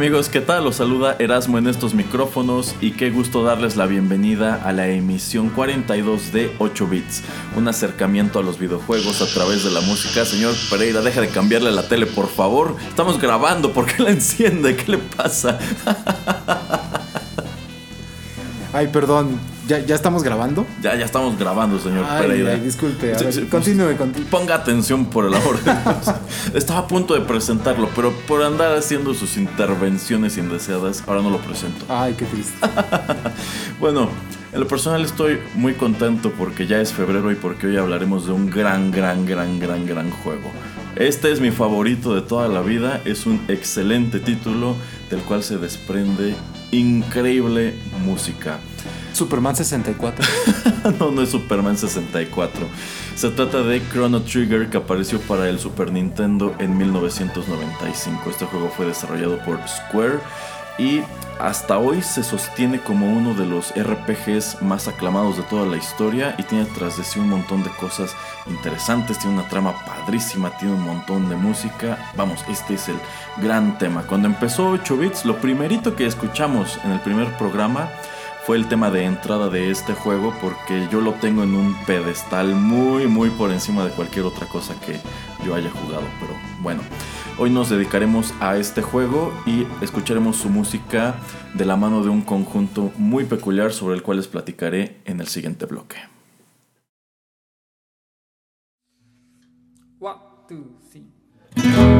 Amigos, ¿qué tal? Los saluda Erasmo en estos micrófonos y qué gusto darles la bienvenida a la emisión 42 de 8 bits, un acercamiento a los videojuegos a través de la música. Señor Pereira, deja de cambiarle la tele, por favor. Estamos grabando, ¿por qué la enciende? ¿Qué le pasa? Ay, perdón, ¿Ya, ¿Ya, estamos grabando? Ya, ya estamos grabando, señor Pereira. Ay, disculpe, a ver, continúe, continúe. Ponga atención por el amor de Dios. Estaba a punto de presentarlo, pero por andar haciendo sus intervenciones indeseadas, ahora no lo presento. Ay, qué triste. bueno, en lo personal estoy muy contento porque ya es febrero y porque hoy hablaremos de un gran, gran, gran, gran, gran juego. Este es mi favorito de toda la vida, es un excelente título del cual se desprende increíble música. Superman 64. no, no es Superman 64. Se trata de Chrono Trigger que apareció para el Super Nintendo en 1995. Este juego fue desarrollado por Square y hasta hoy se sostiene como uno de los RPGs más aclamados de toda la historia y tiene tras de sí un montón de cosas interesantes, tiene una trama padrísima, tiene un montón de música. Vamos, este es el gran tema. Cuando empezó 8 bits, lo primerito que escuchamos en el primer programa fue el tema de entrada de este juego porque yo lo tengo en un pedestal muy muy por encima de cualquier otra cosa que yo haya jugado. Pero bueno, hoy nos dedicaremos a este juego y escucharemos su música de la mano de un conjunto muy peculiar sobre el cual les platicaré en el siguiente bloque. One, two, three.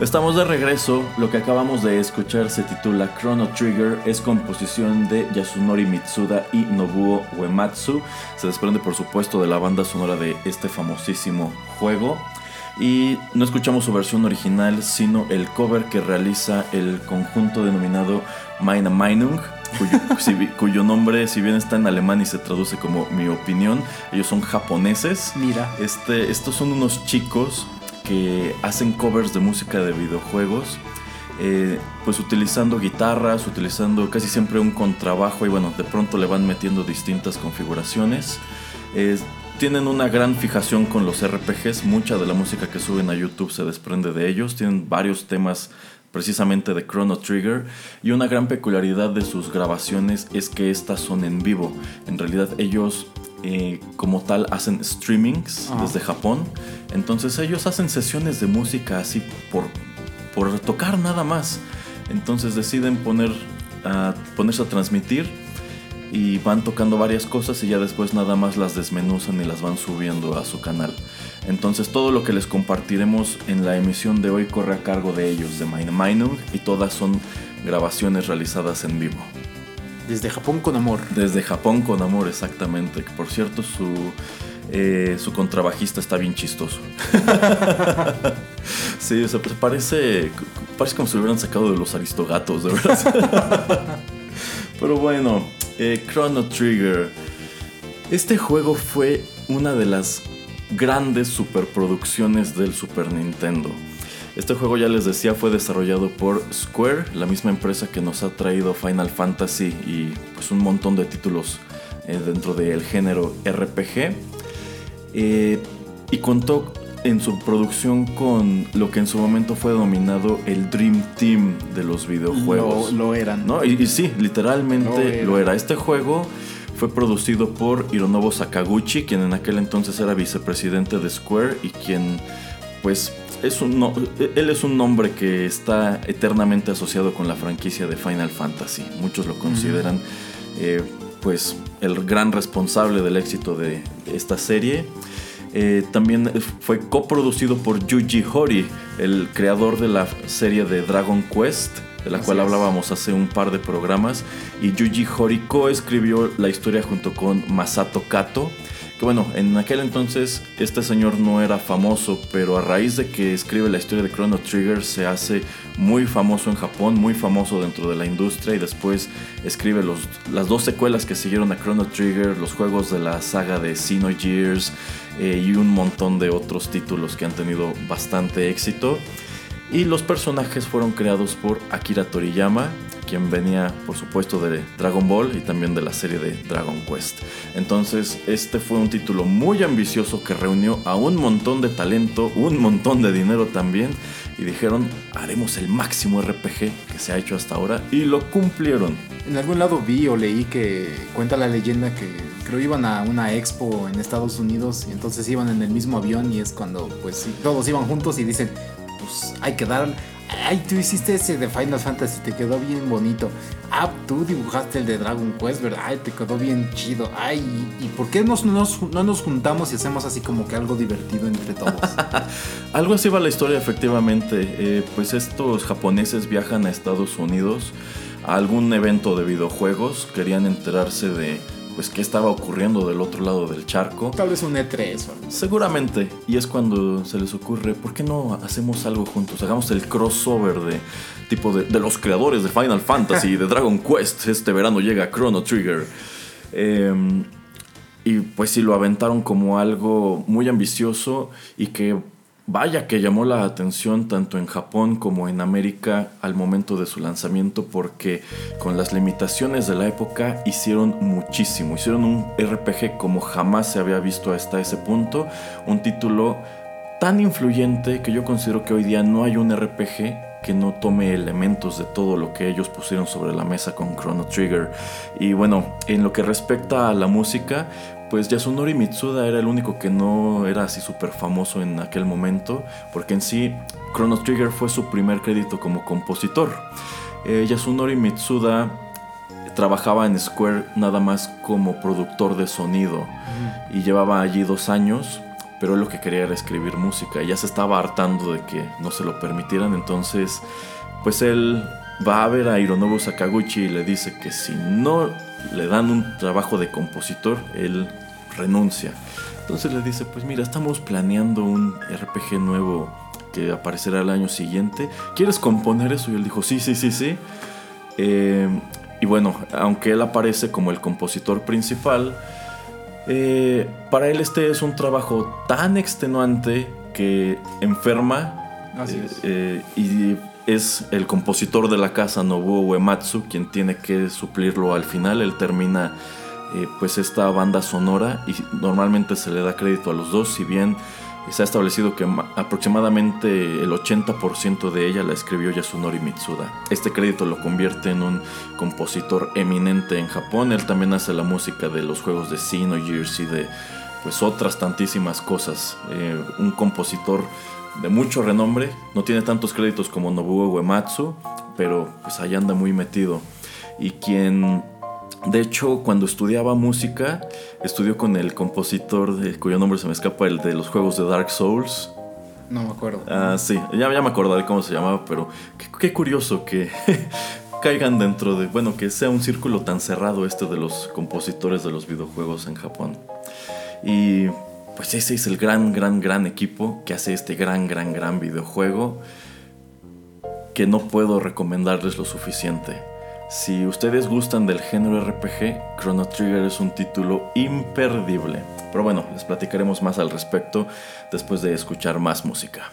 Estamos de regreso, lo que acabamos de escuchar se titula Chrono Trigger, es composición de Yasunori Mitsuda y Nobuo Uematsu, se desprende por supuesto de la banda sonora de este famosísimo juego y no escuchamos su versión original sino el cover que realiza el conjunto denominado Meine Meinung, cuyo, si- cuyo nombre si bien está en alemán y se traduce como mi opinión, ellos son japoneses. Mira. Este, estos son unos chicos que hacen covers de música de videojuegos, eh, pues utilizando guitarras, utilizando casi siempre un contrabajo y bueno, de pronto le van metiendo distintas configuraciones. Eh, tienen una gran fijación con los RPGs, mucha de la música que suben a YouTube se desprende de ellos, tienen varios temas precisamente de Chrono Trigger y una gran peculiaridad de sus grabaciones es que estas son en vivo. En realidad ellos eh, como tal hacen streamings Ajá. desde Japón, entonces ellos hacen sesiones de música así por, por tocar nada más. Entonces deciden poner, a ponerse a transmitir y van tocando varias cosas y ya después nada más las desmenuzan y las van subiendo a su canal. Entonces todo lo que les compartiremos en la emisión de hoy corre a cargo de ellos, de Meine Meinung, y todas son grabaciones realizadas en vivo. Desde Japón con amor. Desde Japón con amor, exactamente. Que, Por cierto, su, eh, su contrabajista está bien chistoso. sí, o sea, pues parece, parece como si lo hubieran sacado de los aristogatos, de verdad. Pero bueno, eh, Chrono Trigger. Este juego fue una de las grandes superproducciones del Super Nintendo. Este juego ya les decía fue desarrollado por Square, la misma empresa que nos ha traído Final Fantasy y pues un montón de títulos eh, dentro del género RPG. Eh, y contó en su producción con lo que en su momento fue denominado el Dream Team de los videojuegos. Lo, lo eran. ¿no? Y, y sí, literalmente Lo era. lo era. Este juego fue producido por Hironobu Sakaguchi, quien en aquel entonces era vicepresidente de Square y quien, pues, es un no- él es un nombre que está eternamente asociado con la franquicia de Final Fantasy. Muchos lo consideran, eh, pues, el gran responsable del éxito de esta serie. Eh, también fue coproducido por Yuji Horii, el creador de la serie de Dragon Quest, de la Así cual es. hablábamos hace un par de programas. Y Yuji Horii coescribió la historia junto con Masato Kato. Que bueno, en aquel entonces este señor no era famoso, pero a raíz de que escribe la historia de Chrono Trigger se hace muy famoso en Japón, muy famoso dentro de la industria y después escribe los, las dos secuelas que siguieron a Chrono Trigger, los juegos de la saga de Xenogears eh, y un montón de otros títulos que han tenido bastante éxito. Y los personajes fueron creados por Akira Toriyama, quien venía por supuesto de Dragon Ball y también de la serie de Dragon Quest. Entonces este fue un título muy ambicioso que reunió a un montón de talento, un montón de dinero también y dijeron haremos el máximo RPG que se ha hecho hasta ahora y lo cumplieron. En algún lado vi o leí que cuenta la leyenda que creo iban a una expo en Estados Unidos y entonces iban en el mismo avión y es cuando pues todos iban juntos y dicen pues hay que dar ay tú hiciste ese de Final Fantasy te quedó bien bonito. Ah tú dibujaste el de Dragon Quest verdad ay te quedó bien chido. Ay y, por qué nos- nos- no nos juntamos y hacemos así como que algo divertido entre todos Algo así va la historia efectivamente. Eh, pues estos japoneses viajan a Estados Unidos a algún evento de videojuegos. Querían enterarse de pues qué estaba ocurriendo del otro lado del charco. tal vez un E3 o. Seguramente. Y es cuando se les ocurre, ¿por qué no hacemos algo juntos? Hagamos el crossover de tipo de, de los creadores de Final Fantasy y de Dragon Quest. Este verano llega Chrono Trigger. Em, y pues sí, lo aventaron como algo muy ambicioso y que vaya que llamó la atención tanto en Japón como en América al momento de su lanzamiento porque con las limitaciones de la época hicieron muchísimo. Hicieron un RPG como jamás se había visto hasta ese punto. Un título tan influyente que yo considero que hoy día no hay un RPG que no tome elementos de todo lo que ellos pusieron sobre la mesa con Chrono Trigger. Y bueno, en lo que respecta a la música, pues Yasunori Mitsuda era el único que no era así súper famoso en aquel momento, porque en sí Chrono Trigger fue su primer crédito como compositor. Eh, Yasunori Mitsuda trabajaba en Square nada más como productor de sonido y llevaba allí dos años, pero él lo que quería era escribir música. Y ya se estaba hartando de que no se lo permitieran, entonces pues él va a ver a Hironobu Sakaguchi y le dice que si no le dan un trabajo de compositor, él renuncia. Entonces le dice, pues mira, estamos planeando un RPG nuevo que aparecerá el año siguiente. ¿Quieres componer eso? Y él dijo, sí, sí, sí, sí. Eh, y bueno, aunque él aparece como el compositor principal, eh, para él este es un trabajo tan extenuante que enferma. Así es. Eh, y es el compositor de la casa Nobuo Uematsu quien tiene que suplirlo al final. Él termina pues esta banda sonora y normalmente se le da crédito a los dos, si bien se ha establecido que aproximadamente el 80% de ella la escribió Yasunori Mitsuda. Este crédito lo convierte en un compositor eminente en Japón. Él también hace la música de los juegos de Xenogears y de pues otras tantísimas cosas. Eh, un compositor de mucho renombre. No tiene tantos créditos como Nobuo Uematsu, pero pues ahí anda muy metido. Y quien de hecho, cuando estudiaba música, estudió con el compositor de, cuyo nombre se me escapa, el de los juegos de Dark Souls. No me acuerdo. Ah, sí, ya, ya me acordaré cómo se llamaba, pero qué, qué curioso que caigan dentro de, bueno, que sea un círculo tan cerrado este de los compositores de los videojuegos en Japón. Y pues ese es el gran, gran, gran equipo que hace este gran, gran, gran videojuego que no puedo recomendarles lo suficiente. Si ustedes gustan del género RPG, Chrono Trigger es un título imperdible. Pero bueno, les platicaremos más al respecto después de escuchar más música.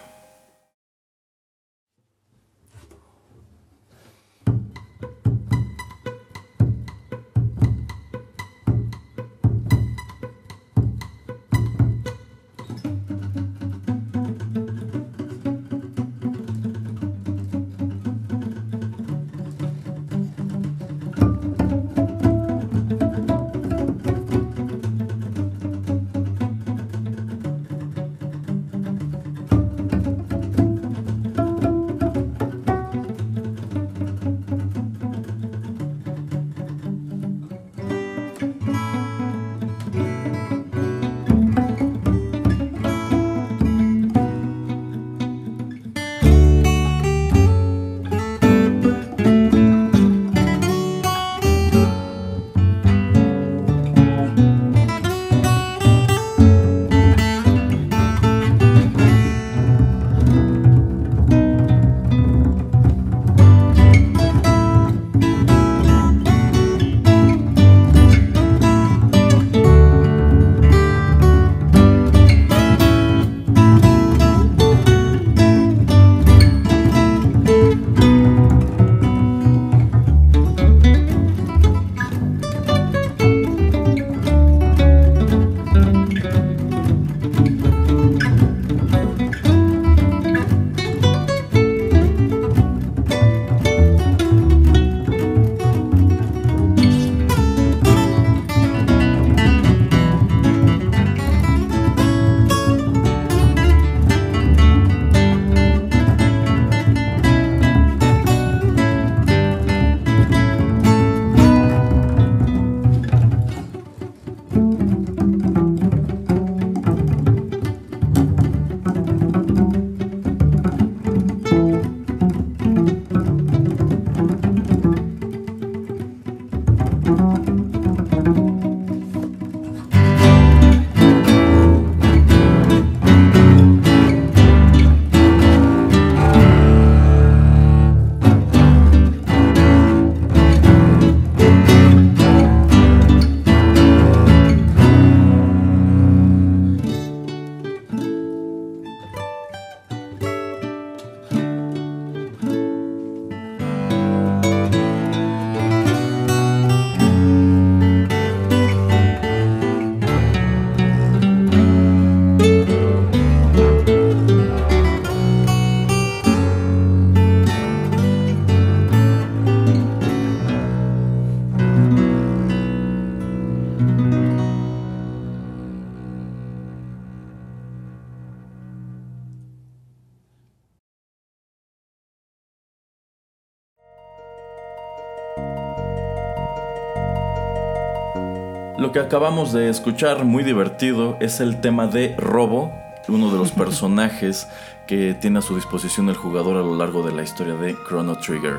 Que acabamos de escuchar, muy divertido, es el tema de Robo, uno de los personajes que tiene a su disposición el jugador a lo largo de la historia de Chrono Trigger.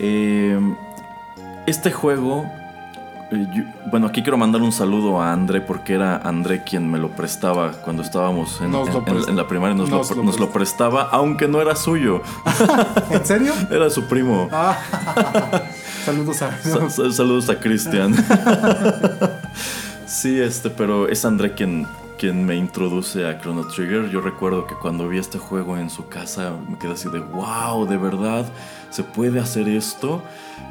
Eh, este juego, eh, yo- bueno, aquí quiero mandar un saludo a André porque era André quien me lo prestaba cuando estábamos en, la primaria, nos, nos lo, lo nos lo prestaba, aunque no era suyo, ¿En serio? era su primo. Saludos a... Sa- sa- saludos a Cristian. sí, este, pero es André quien, quien me introduce a Chrono Trigger. Yo recuerdo que cuando vi este juego en su casa me quedé así de wow, de verdad, se puede hacer esto.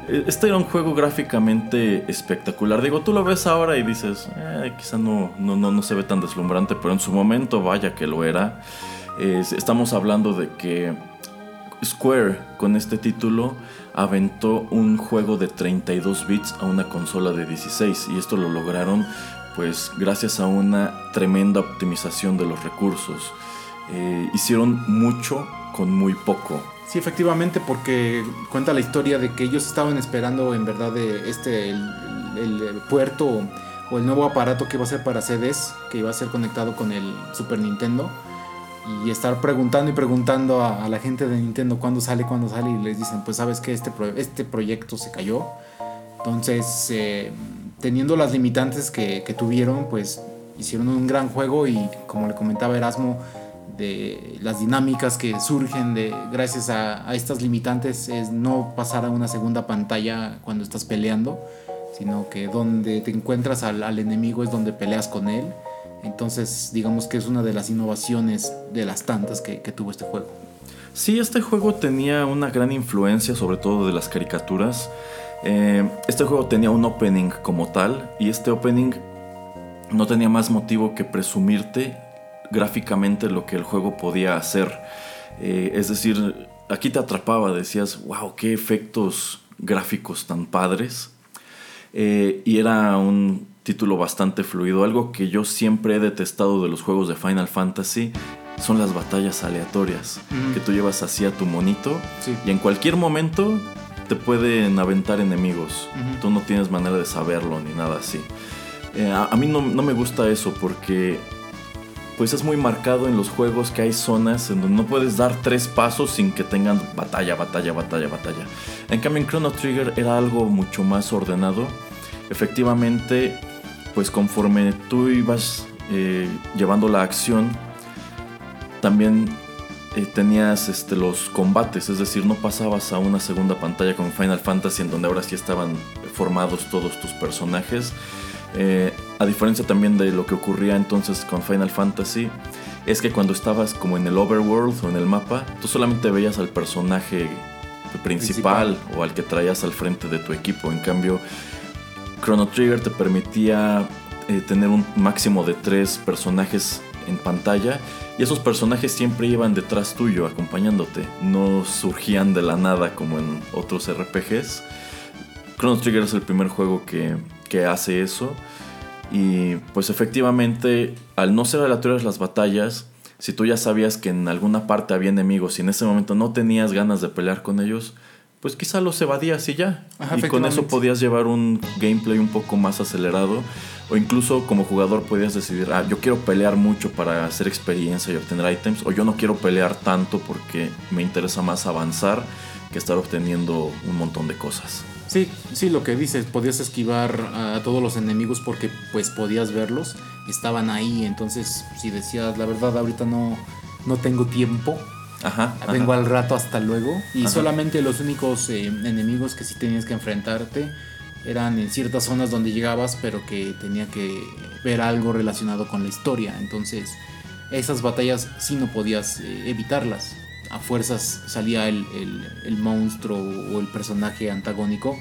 Eh, Este era un juego gráficamente espectacular. Digo, tú lo ves ahora y dices, eh, quizá no, no, no, no se ve tan deslumbrante, pero en su momento, vaya que lo era. Estamos hablando de que Square con este título aventó un juego de 32 bits a una consola de 16 y esto lo lograron pues gracias a una tremenda optimización de los recursos. Eh, hicieron mucho con muy poco. Sí, efectivamente, porque cuenta la historia de que ellos estaban esperando en verdad de este el, el- el puerto o el nuevo aparato que iba a ser para CDs, que iba a ser conectado con el Super Nintendo y estar preguntando y preguntando a, la gente de Nintendo cuándo sale, cuándo sale y les dicen, pues sabes que este, este proyecto se cayó. Entonces, eh, teniendo las limitantes que, tuvieron, pues hicieron un gran juego y como le comentaba Erasmo, de las dinámicas que surgen de gracias a, estas limitantes es no pasar a una segunda pantalla cuando estás peleando, sino que donde te encuentras al enemigo es donde peleas con él. Entonces, digamos que es una de las innovaciones de las tantas que, tuvo este juego. Sí, este juego tenía una gran influencia, sobre todo de las caricaturas. Eh, este juego tenía un opening como tal, y este opening no tenía más motivo que presumirte gráficamente lo que el juego podía hacer. Eh, es decir, aquí te atrapaba, decías, wow, qué efectos gráficos tan padres. Eh, y era un título bastante fluido. Algo que yo siempre he detestado de los juegos de Final Fantasy son las batallas aleatorias. Que tú llevas así a tu monito Sí. y en cualquier momento te pueden aventar enemigos. Tú no tienes manera de saberlo ni nada así. Eh, a, a mí no, no me gusta eso porque pues es muy marcado en los juegos que hay zonas en donde no puedes dar tres pasos sin que tengan batalla, batalla, batalla, batalla. En cambio en Chrono Trigger era algo mucho más ordenado. Efectivamente, pues conforme tú ibas eh, llevando la acción, también eh, tenías este, los combates, es decir, no pasabas a una segunda pantalla con Final Fantasy en donde ahora sí estaban formados todos tus personajes. Eh, a diferencia también de lo que ocurría entonces con Final Fantasy, es que cuando estabas como en el overworld o en el mapa, tú solamente veías al personaje principal, o al que traías al frente de tu equipo. En cambio, Chrono Trigger te permitía eh, tener un máximo de tres personajes en pantalla y esos personajes siempre iban detrás tuyo acompañándote, no surgían de la nada como en otros RPGs. Chrono Trigger es el primer juego que, que hace eso y pues efectivamente al no ser aleatorias las batallas, si tú ya sabías que en alguna parte había enemigos y en ese momento no tenías ganas de pelear con ellos, pues quizá los evadías y ya. Ajá, y con eso podías llevar un gameplay un poco más acelerado. O incluso como jugador podías decidir, ah, yo quiero pelear mucho para hacer experiencia y obtener ítems. O yo no quiero pelear tanto porque me interesa más avanzar que estar obteniendo un montón de cosas. Sí, sí, lo que dices, podías esquivar a todos los enemigos porque pues podías verlos, estaban ahí, entonces si decías, la verdad ahorita no, no tengo tiempo, Ajá. ajá. vengo al rato hasta luego, y Ajá. solamente los únicos eh, enemigos que sí tenías que enfrentarte eran en ciertas zonas donde llegabas, pero que tenía que ver algo relacionado con la historia, entonces esas batallas sí no podías eh, evitarlas. A fuerzas salía el, el- el monstruo o el personaje antagónico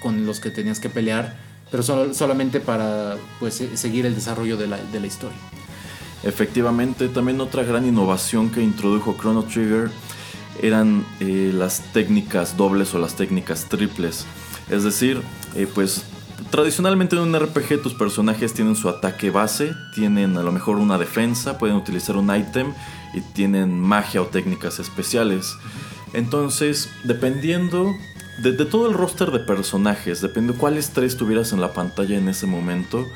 con los que tenías que pelear, pero solo- solamente para pues, eh, seguir el desarrollo de la, de la historia. Efectivamente, también otra gran innovación que introdujo Chrono Trigger eran eh, las técnicas dobles o las técnicas triples. Es decir, eh, pues tradicionalmente en un RPG tus personajes tienen su ataque base, tienen a lo mejor una defensa, pueden utilizar un ítem y tienen magia o técnicas especiales. Entonces, dependiendo de, todo el roster de personajes, depende cuáles tres tuvieras en la pantalla en ese momento,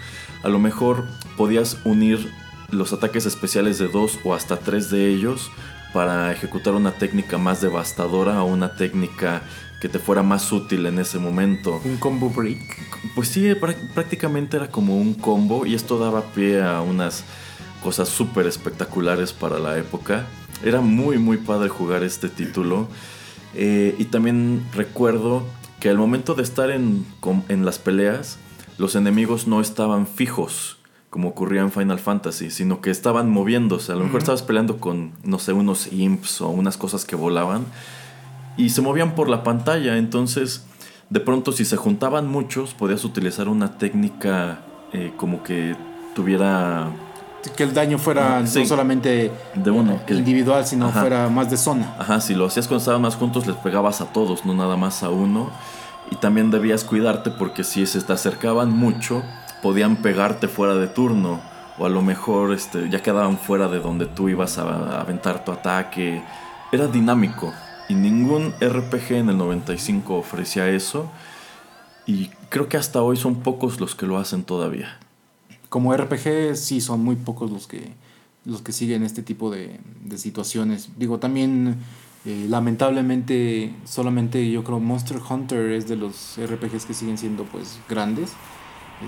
a lo mejor podías unir los ataques especiales de dos o hasta tres de ellos para ejecutar una técnica más devastadora o una técnica que te fuera más útil en ese momento. Un combo break. Pues sí, prá- prácticamente era como un combo y esto daba pie a unas cosas súper espectaculares para la época. Era muy muy padre jugar este título. Eh, y también recuerdo que al momento de estar en, en las peleas, los enemigos no estaban fijos, como ocurría en Final Fantasy, sino que estaban moviéndose. A lo mejor estabas peleando con, no sé, unos imps o unas cosas que volaban y se movían por la pantalla. Entonces, de pronto, si se juntaban muchos, podías utilizar una técnica eh, como que tuviera Que el daño fuera Sí. no solamente de uno. que- individual, sino Ajá. fuera más de zona. Ajá, si lo hacías cuando estaban más juntos, les pegabas a todos, no nada más a uno. Y también debías cuidarte porque si se te acercaban mucho, podían pegarte fuera de turno. O a lo mejor este, ya quedaban fuera de donde tú ibas a, aventar tu ataque. Era dinámico. Y ningún RPG en el 95 ofrecía eso. Y creo que hasta hoy son pocos los que lo hacen todavía. Como RPG sí son muy pocos los que los que siguen este tipo de, de situaciones. Digo, también eh, lamentablemente solamente yo creo Monster Hunter es de los RPGs que siguen siendo pues grandes. Eh,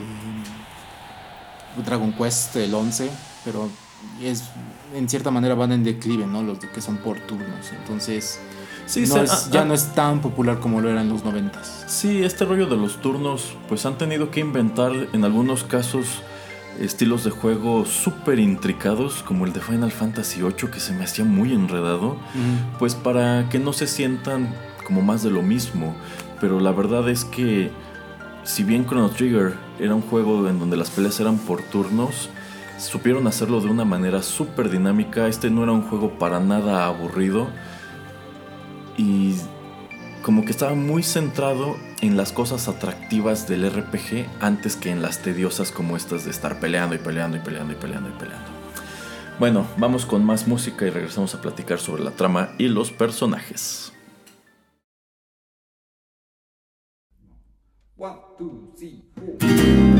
Dragon Quest el 11, pero es en cierta manera van en declive, ¿no? Los que son por turnos. Entonces, Sí, no se- es- ah, ya ah. no es tan popular como lo era en los noventas. Sí, este rollo de los turnos, pues han tenido que inventar en algunos casos estilos de juego súper intricados, como el de Final Fantasy VIII, que se me hacía muy enredado, pues para que no se sientan como más de lo mismo. Pero la verdad es que, si bien Chrono Trigger era un juego en donde las peleas eran por turnos, supieron hacerlo de una manera súper dinámica. Este no era un juego para nada aburrido. Y como que estaba muy centrado en las cosas atractivas del RPG antes que en las tediosas como estas de estar peleando y peleando y peleando y peleando y peleando. Bueno, vamos con más música y regresamos a platicar sobre la trama y los personajes. One, two, three,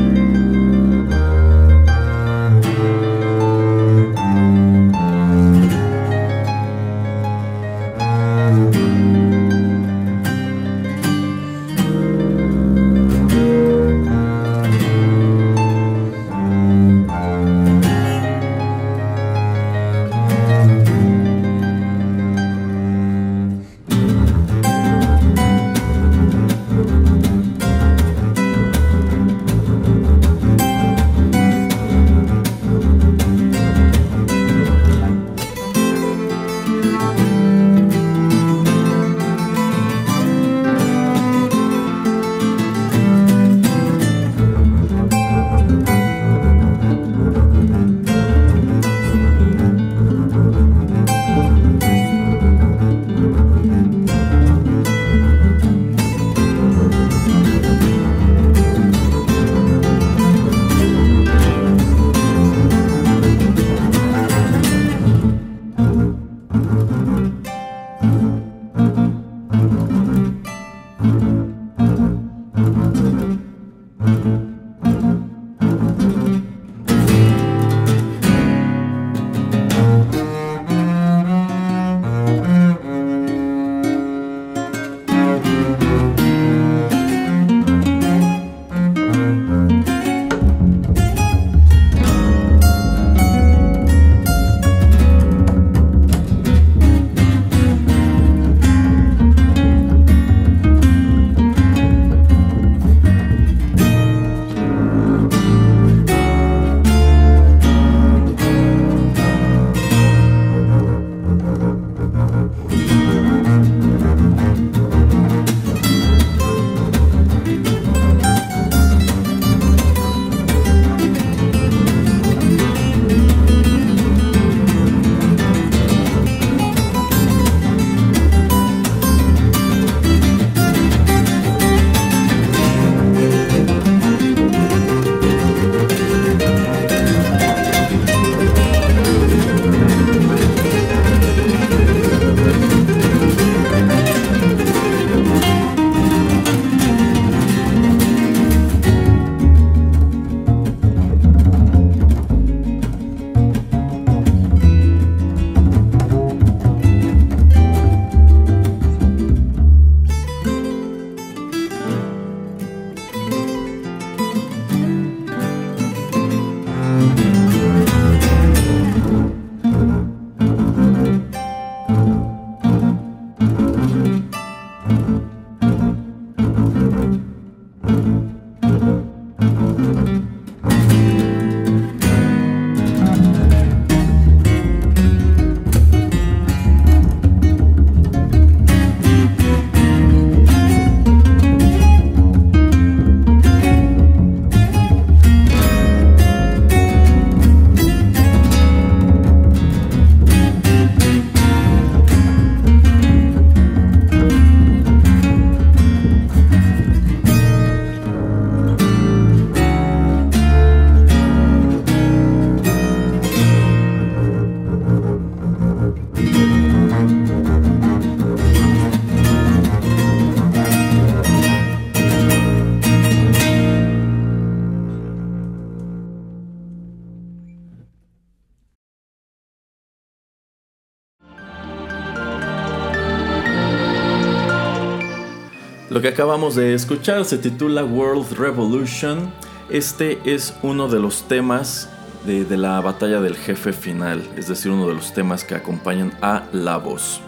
Lo que acabamos de escuchar se titula World Revolution. Este es uno de los temas de, la batalla del jefe final, es decir, uno de los temas que acompañan a la voz.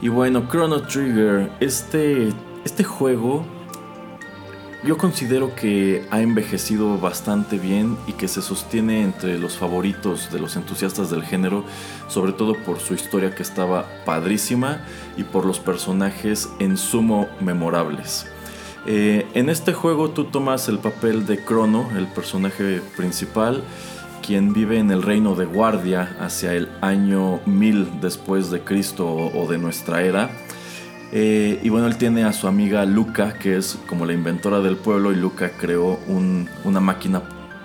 Y bueno, Chrono Trigger, este, este juego yo considero que ha envejecido bastante bien y que se sostiene entre los favoritos de los entusiastas del género, sobre todo por su historia que estaba padrísima y por los personajes en sumo memorables. Eh, en este juego tú tomas el papel de Crono, el personaje principal, quien vive en el reino de Guardia hacia el año 1000 después de Cristo o de nuestra era eh, y bueno, él tiene a su amiga Luca, que es como la inventora del pueblo, y Luca creó una máquina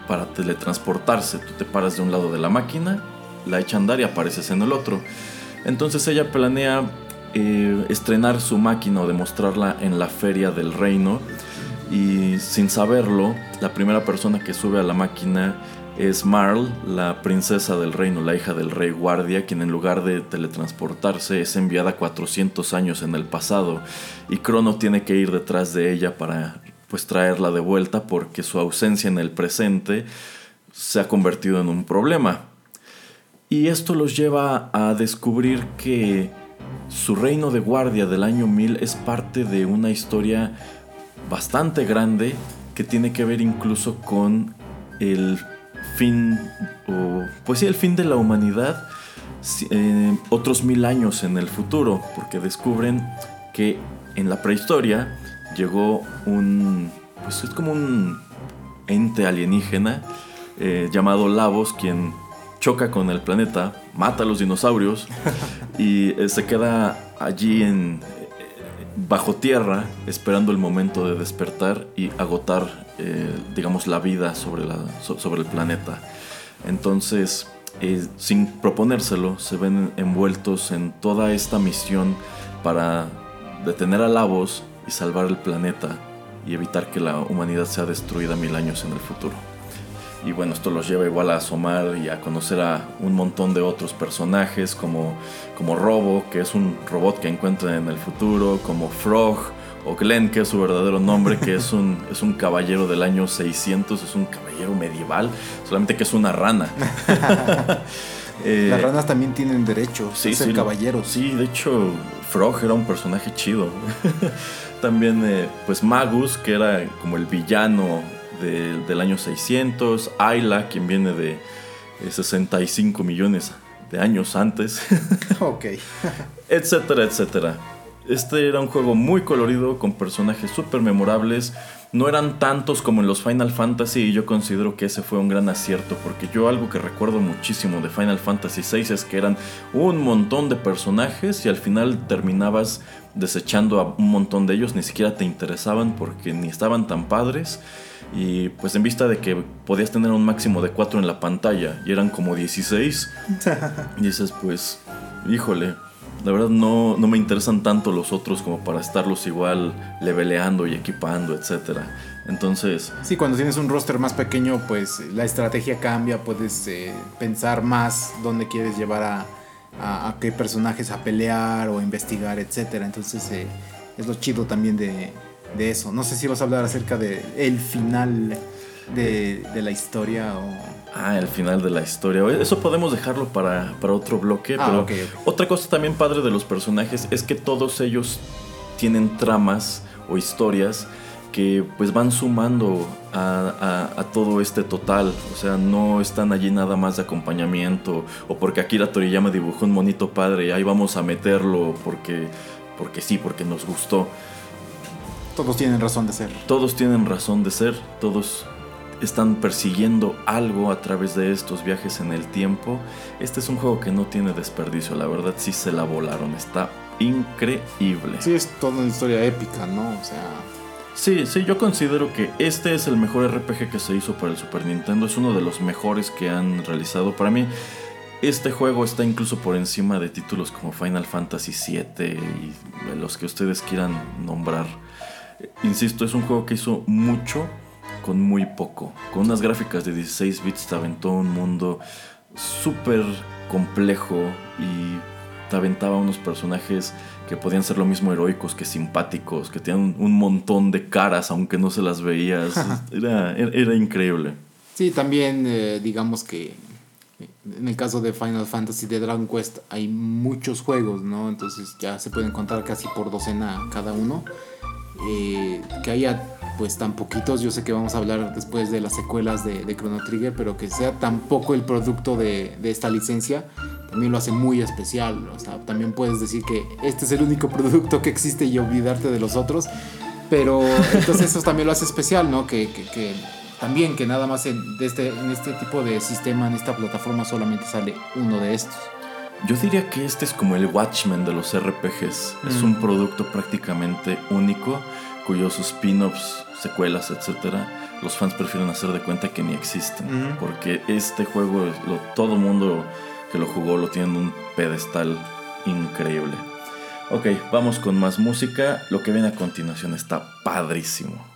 para teletransportarse. Tú te paras de un lado de la máquina, la echa a andar y apareces en el otro. Entonces ella planea eh, estrenar su máquina o demostrarla en la feria del reino. Y sin saberlo, la primera persona que sube a la máquina es Marl, la princesa del reino, la hija del rey guardia, quien en lugar de teletransportarse es enviada 400 años en el pasado y Crono tiene que ir detrás de ella para pues traerla de vuelta porque su ausencia en el presente se ha convertido en un problema. Y esto los lleva a descubrir que su reino de guardia del año 1000 es parte de una historia bastante grande que tiene que ver incluso con el fin, o pues sí, el fin de la humanidad eh, otros mil años en el futuro, porque descubren que en la prehistoria llegó un, pues es como un ente alienígena eh, llamado Lavos, quien choca con el planeta, mata a los dinosaurios y eh, se queda allí en, bajo tierra esperando el momento de despertar y agotar eh, digamos, la vida sobre, la, sobre el planeta. Entonces, eh, sin proponérselo, se ven envueltos en toda esta misión para detener a Lavos y salvar el planeta y evitar que la humanidad sea destruida mil años en el futuro. Y bueno, esto los lleva igual a asomar y a conocer a un montón de otros personajes como, como Robo, que es un robot que encuentran en el futuro, como Frog, o Glenn, que es su verdadero nombre, que es un, es un caballero del año 600, es un caballero medieval, solamente que es una rana. Eh, Las ranas también tienen derecho sí, a ser caballeros. Sí, de hecho, Frog era un personaje chido. también, eh, pues Magus, que era como el villano del año 600. Ayla, quien viene de 65 millones de años antes. ok. etcétera, etcétera. Este era un juego muy colorido, con personajes súper memorables. No eran tantos como en los Final Fantasy y yo considero que ese fue un gran acierto porque yo algo que recuerdo muchísimo de Final Fantasy VI es que eran un montón de personajes y al final terminabas desechando a un montón de ellos, ni siquiera te interesaban porque ni estaban tan padres y pues en vista de que podías tener un máximo de 4 en la pantalla y eran como 16, dices pues, híjole, la verdad no, no, me interesan tanto los otros como para estarlos igual leveleando y equipando, etc. Entonces... Sí, cuando tienes un roster más pequeño, pues la estrategia cambia, puedes eh, pensar más dónde quieres llevar a, a, qué personajes a pelear o investigar, etc. Entonces eh, es lo chido también de, de, eso. No sé si vas a hablar acerca del el final de, de la historia o... Ah, el final de la historia. Eso podemos dejarlo para, otro bloque. Ah, pero otra cosa también padre de los personajes es que todos ellos tienen tramas o historias que pues van sumando a, todo este total. O sea, no están allí nada más de acompañamiento o porque Akira Toriyama dibujó un monito padre y ahí vamos a meterlo porque, porque sí, porque nos gustó. Todos tienen razón de ser. Todos tienen razón de ser, todos están persiguiendo algo a través de estos viajes en el tiempo. Este es un juego que no tiene desperdicio, la verdad sí se la volaron, está increíble. Sí, es toda una historia épica, ¿no? O sea... Sí, sí, yo considero que este es el mejor RPG que se hizo para el Super Nintendo, es uno de los mejores que han realizado. Para mí, este juego está incluso por encima de títulos como Final Fantasy VII y los que ustedes quieran nombrar. Insisto, es un juego que hizo mucho con muy poco. Con unas gráficas de 16 bits te aventó un mundo súper complejo y te aventaba unos personajes que podían ser lo mismo heroicos que simpáticos, que tenían un montón de caras aunque no se las veías. era, era, era increíble. Sí, también eh, digamos que en el caso de Final Fantasy de Dragon Quest hay muchos juegos, ¿no? Entonces ya se pueden contar casi por docena cada uno. Eh, que haya pues tan poquitos, yo sé que vamos a hablar después de las secuelas de, de Chrono Trigger, pero que sea tan poco el producto de, de esta licencia, también lo hace muy especial. O sea, también puedes decir que este es el único producto que existe y olvidarte de los otros. Pero entonces eso también lo hace especial, ¿no? Que, que, que también que nada más en, de este, en este tipo de sistema, en esta plataforma solamente sale uno de estos. Yo diría que este es como el Watchmen de los RPGs. Es Mm. un producto prácticamente único cuyos spin-offs, secuelas, etcétera, los fans prefieren hacer de cuenta que ni existen. Porque este juego, lo, todo mundo que lo jugó lo tiene en un pedestal increíble. Ok, vamos con más música. Lo que viene a continuación está padrísimo.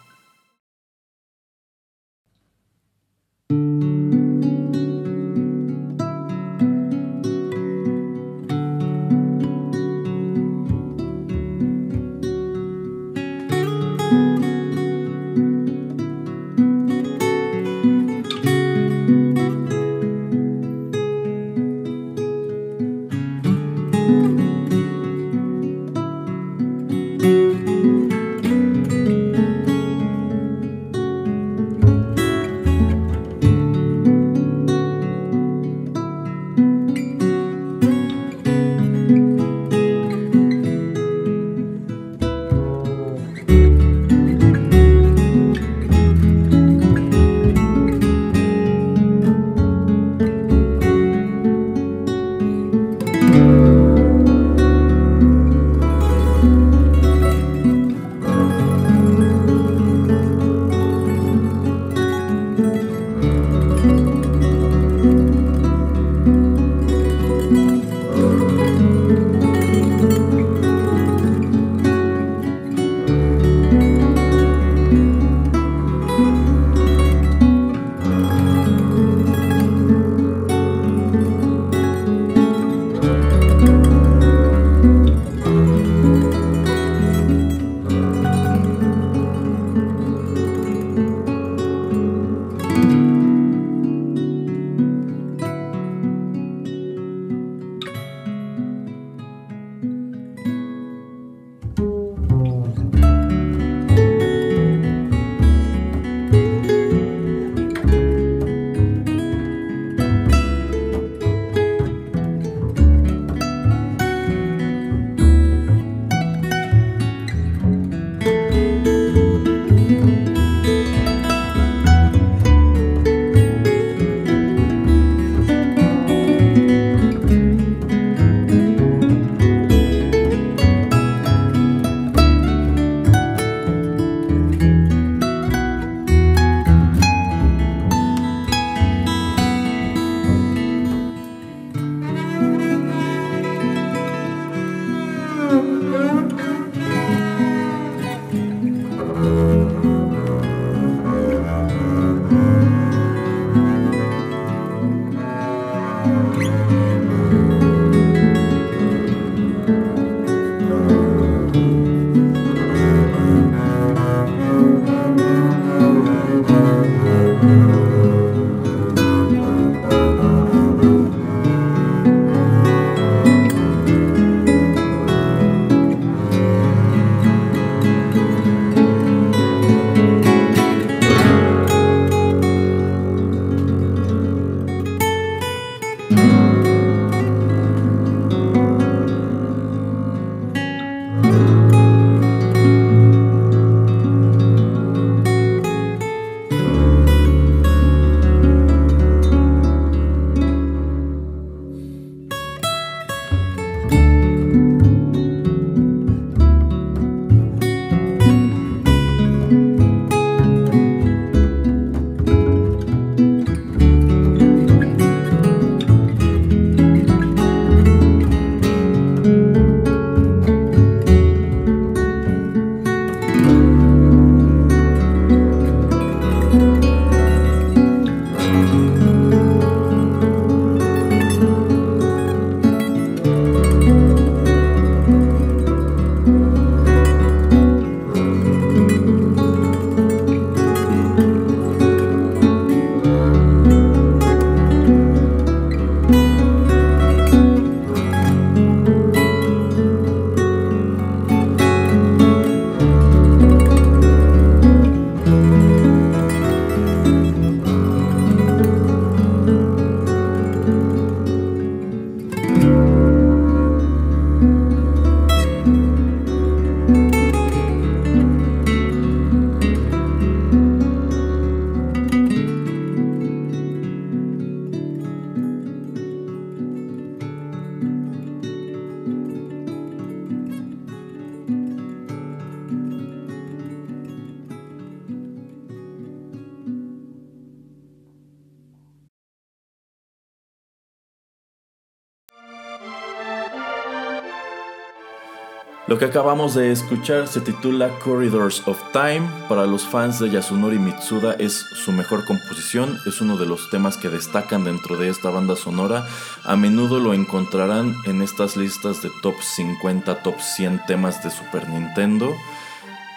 Lo que acabamos de escuchar se titula Corridors of Time. Para los fans de Yasunori Mitsuda es su mejor composición, es uno de los temas que destacan dentro de esta banda sonora. A menudo lo encontrarán en estas listas de top 50, top 100 temas de Super Nintendo.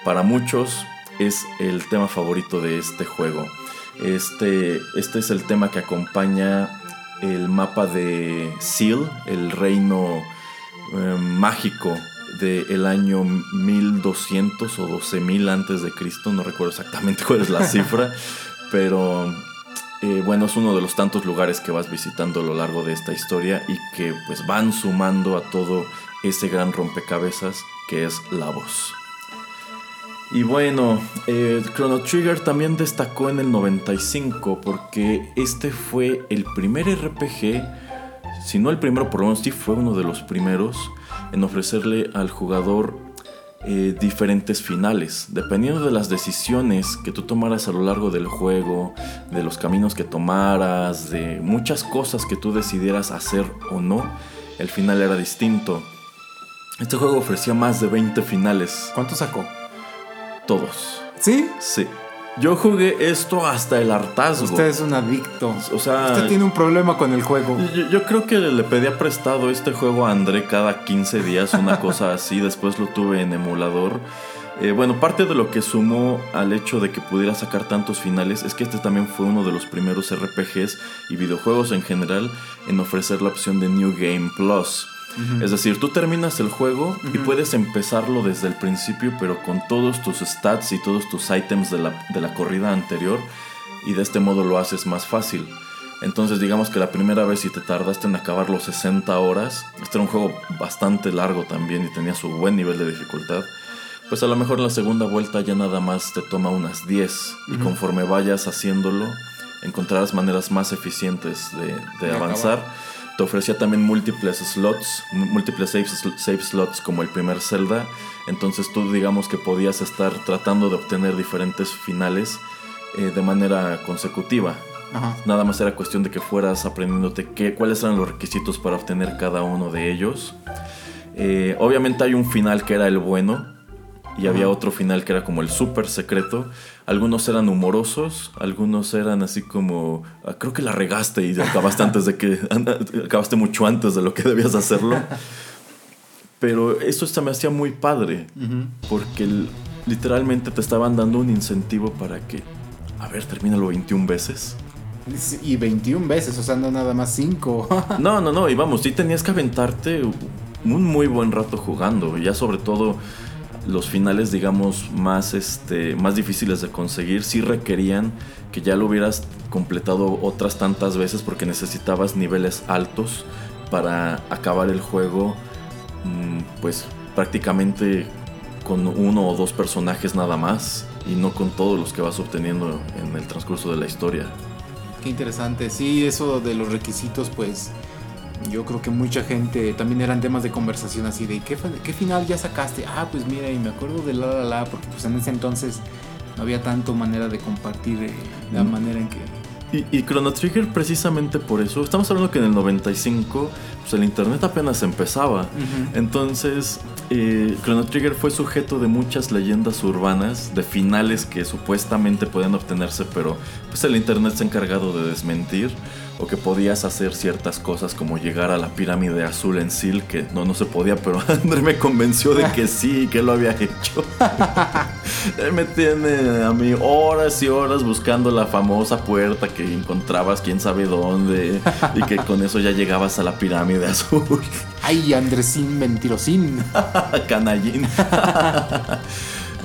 Para muchos es el tema favorito de este juego. Este, este es el tema que acompaña el mapa de Seal, el reino eh, mágico del año 1200 o 12000 antes de Cristo, no recuerdo exactamente cuál es la cifra, pero eh, bueno, es uno de los tantos lugares que vas visitando a lo largo de esta historia y que pues van sumando a todo ese gran rompecabezas que es la voz. Y bueno, eh, Chrono Trigger también destacó en el 95 porque este fue el primer RPG, si no el primero, por lo menos sí fue uno de los primeros en ofrecerle al jugador eh, diferentes finales. Dependiendo de las decisiones que tú tomaras a lo largo del juego, de los caminos que tomaras, de muchas cosas que tú decidieras hacer o no, el final era distinto. Este juego ofrecía más de 20 finales. ¿Cuánto sacó? Todos. ¿Sí? Sí. Yo jugué esto hasta el hartazgo. Usted es un adicto. O sea, Usted tiene un problema con el juego. yo, yo creo que le pedía prestado este juego a André cada 15 días, una cosa así. Después lo tuve en emulador. Eh, bueno, parte de lo que sumó al hecho de que pudiera sacar tantos finales es que este también fue uno de los primeros RPGs y videojuegos en general en ofrecer la opción de New Game Plus. Es decir, tú terminas el juego y puedes empezarlo desde el principio, pero con todos tus stats y todos tus items de la, de la corrida anterior, y de este modo lo haces más fácil. Entonces, digamos que la primera vez si te tardaste en acabar los 60 horas, este era un juego bastante largo también y tenía su buen nivel de dificultad. Pues a lo mejor en la segunda vuelta ya nada más te toma unas 10 y conforme vayas haciéndolo encontrarás maneras más eficientes de, de De avanzar. Te ofrecía también múltiples slots, múltiples save, save slots como el primer Zelda. Entonces tú digamos que podías estar tratando de obtener diferentes finales eh, de manera consecutiva. Ajá. Nada más era cuestión de que fueras aprendiéndote qué, cuáles eran los requisitos para obtener cada uno de ellos. Eh, obviamente hay un final que era el bueno y había otro final que era como el súper secreto. Algunos eran humorosos, algunos eran así como, "Ah, creo que la regaste y acabaste antes de que, acabaste mucho antes de lo que debías hacerlo. Pero eso se me hacía muy padre porque el- literalmente te estaban dando un incentivo para que, a ver, termínalo 21 veces. Y 21 veces, o sea, no nada más 5. No, no, no, y vamos, sí tenías que aventarte un muy buen rato jugando, ya sobre todo los finales, digamos, más, este, más difíciles de conseguir, sí requerían que ya lo hubieras completado otras tantas veces porque necesitabas niveles altos para acabar el juego, mm, pues prácticamente con uno o dos personajes nada más y no con todos los que vas obteniendo en el transcurso de la historia. Qué interesante. Sí, eso de los requisitos, pues yo creo que mucha gente también eran temas de conversación así de ¿qué, qué final ya sacaste? Ah, pues mira, y me acuerdo de la la la, porque pues en ese entonces no había tanto manera de compartir eh, la Mm. manera en que Y, y Chrono Trigger precisamente por eso, estamos hablando que en el 95 pues el internet apenas empezaba. Entonces, eh, Chrono Trigger fue sujeto de muchas leyendas urbanas, de finales que supuestamente podían obtenerse, pero pues el internet se ha encargado de desmentir. O que podías hacer ciertas cosas como llegar a la pirámide azul en Sil, que no, no se podía, pero André me convenció de que sí, que lo había hecho. Él me tiene a mí horas y horas buscando la famosa puerta que encontrabas quién sabe dónde y que con eso ya llegabas a la pirámide azul. ¡Ay, Andresín mentirosín! Canallín.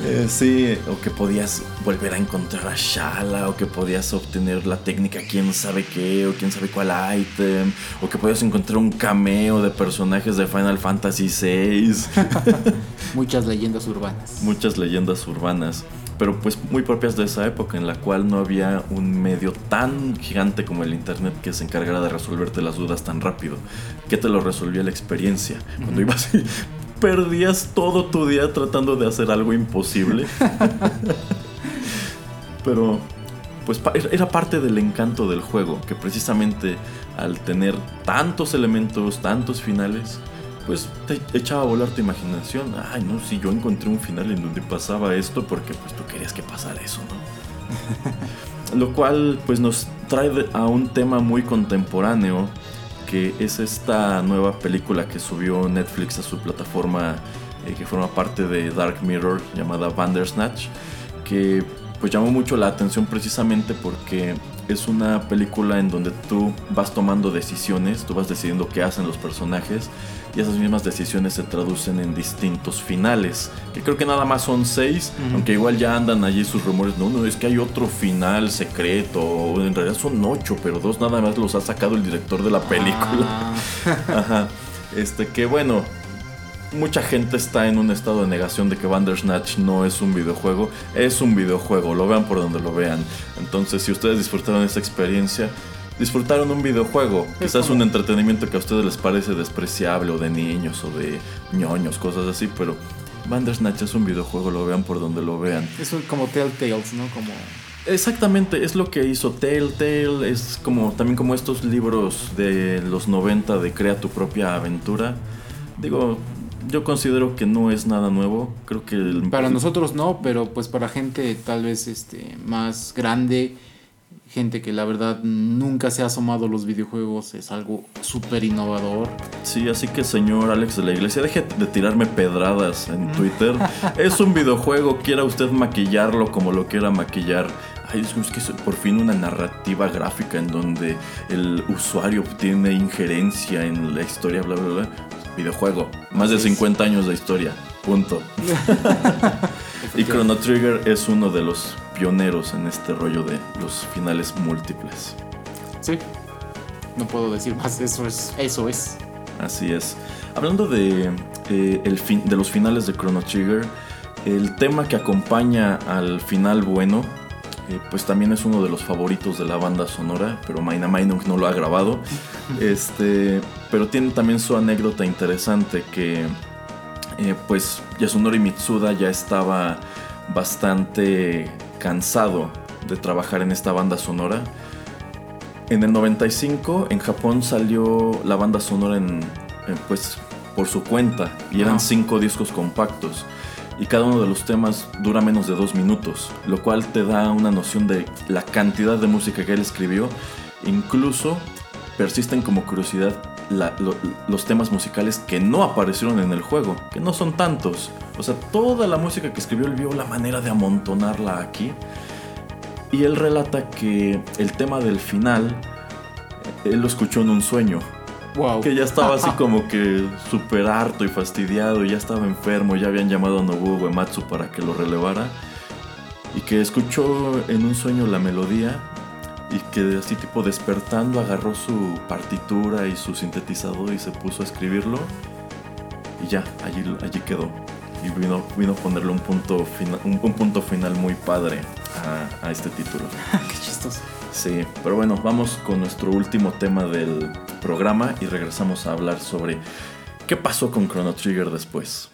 Eh, sí, o que podías volver a encontrar a Shala, o que podías obtener la técnica quién sabe qué, o quién sabe cuál item, o que podías encontrar un cameo de personajes de Final Fantasy VI. Muchas leyendas urbanas. muchas leyendas urbanas, pero pues muy propias de esa época en la cual no había un medio tan gigante como el internet que se encargara de resolverte las dudas tan rápido, que te lo resolvía la experiencia. Cuando ibas perdías todo tu día tratando de hacer algo imposible. pero pues era parte del encanto del juego, que precisamente al tener tantos elementos, tantos finales, pues te echaba a volar tu imaginación. Ay, no, si yo encontré un final en donde pasaba esto porque pues tú querías que pasara eso, ¿no? Lo cual pues nos trae a un tema muy contemporáneo que es esta nueva película que subió Netflix a su plataforma eh, que forma parte de Dark Mirror llamada Bandersnatch que pues llamó mucho la atención precisamente porque es una película en donde tú vas tomando decisiones, tú vas decidiendo qué hacen los personajes y esas mismas decisiones se traducen en distintos finales, que creo que nada más son seis, aunque igual ya andan allí sus rumores, no, no, es que hay otro final secreto, en realidad son ocho, pero dos nada más los ha sacado el director de la película. Ah, Ajá. Este que bueno, mucha gente está en un estado de negación de que Bandersnatch no es un videojuego. Es un videojuego, lo vean por donde lo vean. Entonces, si ustedes disfrutaron esta experiencia, disfrutaron un videojuego. Es Quizás como- un entretenimiento que a ustedes les parece despreciable o de niños o de ñoños, cosas así, pero Bandersnatch es un videojuego, lo vean por donde lo vean. es como Telltales, ¿no? Como Exactamente, es lo que hizo Telltale, es como también como estos libros de los 90 de crea tu propia aventura. Digo, yo considero que no es nada nuevo, creo que el- Para nosotros no, pero pues para gente tal vez este más grande, gente que la verdad nunca se ha asomado a los videojuegos, es algo súper innovador. Sí, así que señor Alex de la Iglesia, deje de tirarme pedradas en Twitter. es un videojuego, quiera usted maquillarlo como lo quiera maquillar. Ay, es que es por fin una narrativa gráfica en donde el usuario tiene injerencia en la historia, bla, bla, bla. Videojuego, más de Así es. 50 años de historia, punto. y Chrono Trigger es uno de los pioneros en este rollo de los finales múltiples. Sí. No puedo decir más, eso es, eso es. Así es. Hablando de, eh, el fin, de los finales de Chrono Trigger, el tema que acompaña al final bueno, eh, pues también es uno de los favoritos de la banda sonora, pero Maina Mainung no lo ha grabado. este, pero tiene también su anécdota interesante que, eh, pues, Yasunori Mitsuda ya estaba bastante cansado de trabajar en esta banda sonora. En el 95 en Japón salió la banda sonora en, en, pues por su cuenta y eran Ah. cinco discos compactos y cada uno de los temas dura menos de dos minutos, lo cual te da una noción de la cantidad de música que él escribió. Incluso persisten como curiosidad la- lo- los temas musicales que no aparecieron en el juego, que no son tantos. O sea, toda la música que escribió él vio la manera de amontonarla aquí. Y él relata que el tema del final, eh, él lo escuchó en un sueño. Wow. Que ya estaba así como que súper harto y fastidiado, y ya estaba enfermo, ya habían llamado a Nobuo Uematsu para que lo relevara. Y que escuchó en un sueño la melodía y que así tipo despertando agarró su partitura y su sintetizador y se puso a escribirlo. Y ya, allí, allí quedó. Y vino, vino a ponerle un punto, fina- un, un punto final muy padre a, a este título. Qué chistoso. Sí, pero bueno, vamos con nuestro último tema del programa y regresamos a hablar sobre qué pasó con Chrono Trigger después.